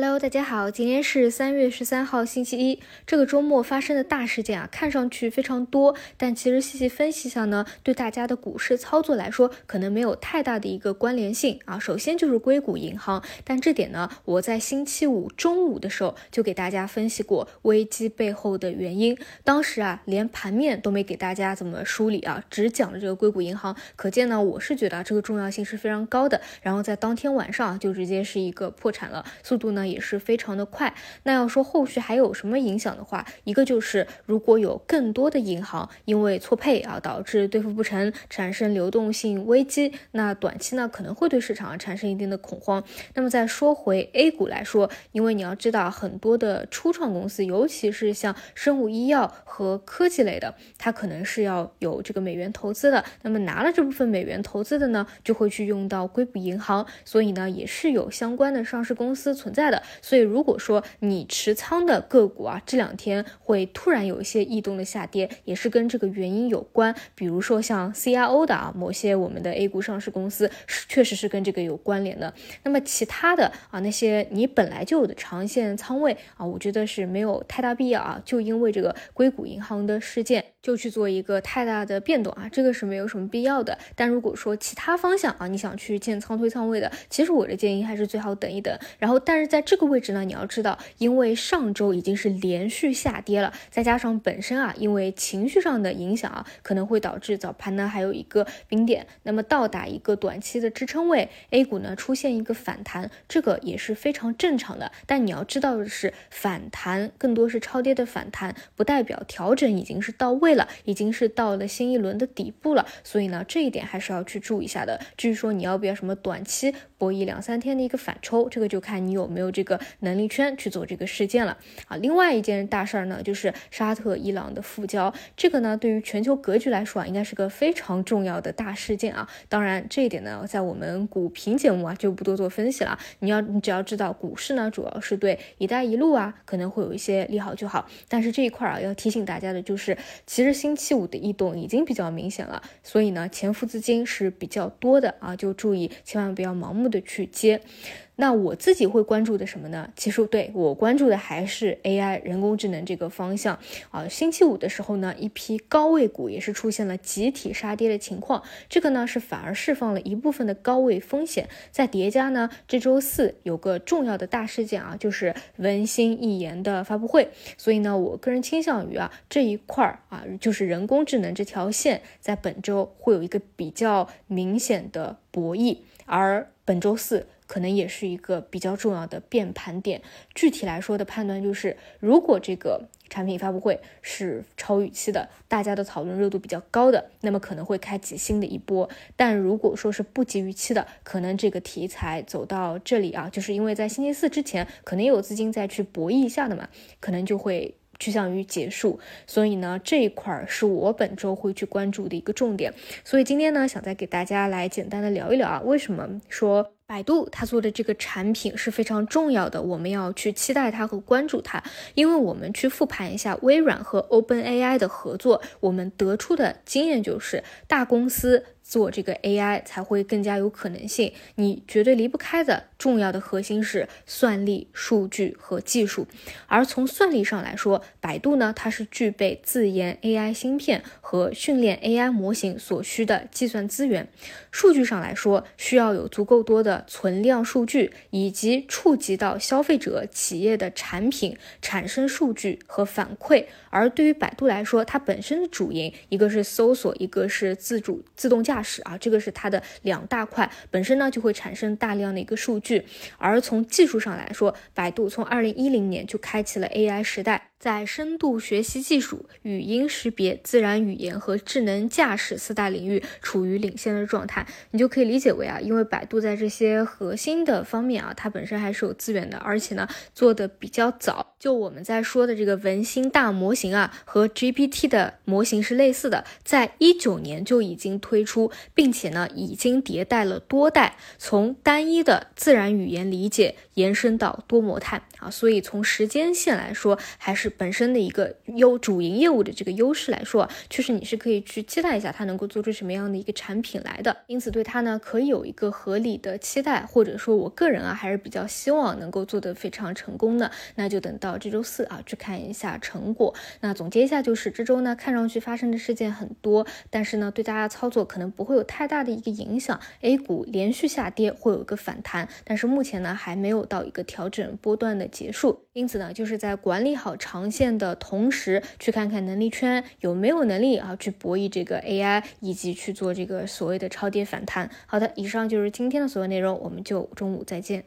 Hello，大家好，今天是三月十三号，星期一。这个周末发生的大事件啊，看上去非常多，但其实细细分析下呢，对大家的股市操作来说，可能没有太大的一个关联性啊。首先就是硅谷银行，但这点呢，我在星期五中午的时候就给大家分析过危机背后的原因。当时啊，连盘面都没给大家怎么梳理啊，只讲了这个硅谷银行。可见呢，我是觉得这个重要性是非常高的。然后在当天晚上就直接是一个破产了，速度呢。也是非常的快。那要说后续还有什么影响的话，一个就是如果有更多的银行因为错配啊导致兑付不成，产生流动性危机，那短期呢可能会对市场产生一定的恐慌。那么再说回 A 股来说，因为你要知道很多的初创公司，尤其是像生物医药和科技类的，它可能是要有这个美元投资的。那么拿了这部分美元投资的呢，就会去用到硅谷银行，所以呢也是有相关的上市公司存在。的，所以如果说你持仓的个股啊，这两天会突然有一些异动的下跌，也是跟这个原因有关。比如说像 CRO 的啊，某些我们的 A 股上市公司是确实是跟这个有关联的。那么其他的啊，那些你本来就有的长线仓位啊，我觉得是没有太大必要啊，就因为这个硅谷银行的事件。就去做一个太大的变动啊，这个是没有什么必要的。但如果说其他方向啊，你想去建仓推仓位的，其实我的建议还是最好等一等。然后，但是在在这个位置呢，你要知道，因为上周已经是连续下跌了，再加上本身啊，因为情绪上的影响啊，可能会导致早盘呢还有一个冰点，那么到达一个短期的支撑位，A 股呢出现一个反弹，这个也是非常正常的。但你要知道的是，反弹更多是超跌的反弹，不代表调整已经是到位了。已经是到了新一轮的底部了，所以呢，这一点还是要去注意一下的。至于说你要不要什么短期博弈两三天的一个反抽，这个就看你有没有这个能力圈去做这个事件了啊。另外一件大事儿呢，就是沙特伊朗的复交，这个呢，对于全球格局来说啊，应该是个非常重要的大事件啊。当然，这一点呢，在我们股评节目啊就不多做分析了。你要你只要知道股市呢，主要是对“一带一路”啊可能会有一些利好就好。但是这一块啊，要提醒大家的就是，其实。星期五的异动已经比较明显了，所以呢，潜伏资金是比较多的啊，就注意千万不要盲目的去接。那我自己会关注的什么呢？其实对我关注的还是 AI 人工智能这个方向啊。星期五的时候呢，一批高位股也是出现了集体杀跌的情况，这个呢是反而释放了一部分的高位风险。在叠加呢，这周四有个重要的大事件啊，就是文心一言的发布会，所以呢，我个人倾向于啊这一块儿啊，就是人工智能这条线，在本周会有一个比较明显的博弈，而本周四。可能也是一个比较重要的变盘点。具体来说的判断就是，如果这个产品发布会是超预期的，大家的讨论热度比较高的，那么可能会开启新的一波。但如果说是不及预期的，可能这个题材走到这里啊，就是因为在星期四之前，可能有资金再去博弈一下的嘛，可能就会。趋向于结束，所以呢，这一块儿是我本周会去关注的一个重点。所以今天呢，想再给大家来简单的聊一聊啊，为什么说百度它做的这个产品是非常重要的，我们要去期待它和关注它。因为我们去复盘一下微软和 OpenAI 的合作，我们得出的经验就是大公司。做这个 AI 才会更加有可能性。你绝对离不开的重要的核心是算力、数据和技术。而从算力上来说，百度呢，它是具备自研 AI 芯片和训练 AI 模型所需的计算资源。数据上来说，需要有足够多的存量数据，以及触及到消费者、企业的产品产生数据和反馈。而对于百度来说，它本身的主营一个是搜索，一个是自主自动驾。啊，这个是它的两大块，本身呢就会产生大量的一个数据。而从技术上来说，百度从二零一零年就开启了 AI 时代。在深度学习技术、语音识别、自然语言和智能驾驶四大领域处于领先的状态，你就可以理解为啊，因为百度在这些核心的方面啊，它本身还是有资源的，而且呢做的比较早。就我们在说的这个文心大模型啊，和 GPT 的模型是类似的，在一九年就已经推出，并且呢已经迭代了多代，从单一的自然语言理解延伸到多模态啊，所以从时间线来说还是。本身的一个优主营业务的这个优势来说，确实你是可以去期待一下它能够做出什么样的一个产品来的。因此对它呢可以有一个合理的期待，或者说我个人啊还是比较希望能够做得非常成功的。那就等到这周四啊去看一下成果。那总结一下就是这周呢看上去发生的事件很多，但是呢对大家操作可能不会有太大的一个影响。A 股连续下跌会有一个反弹，但是目前呢还没有到一个调整波段的结束。因此呢就是在管理好长线的同时，去看看能力圈有没有能力啊去博弈这个 AI，以及去做这个所谓的超跌反弹。好的，以上就是今天的所有内容，我们就中午再见。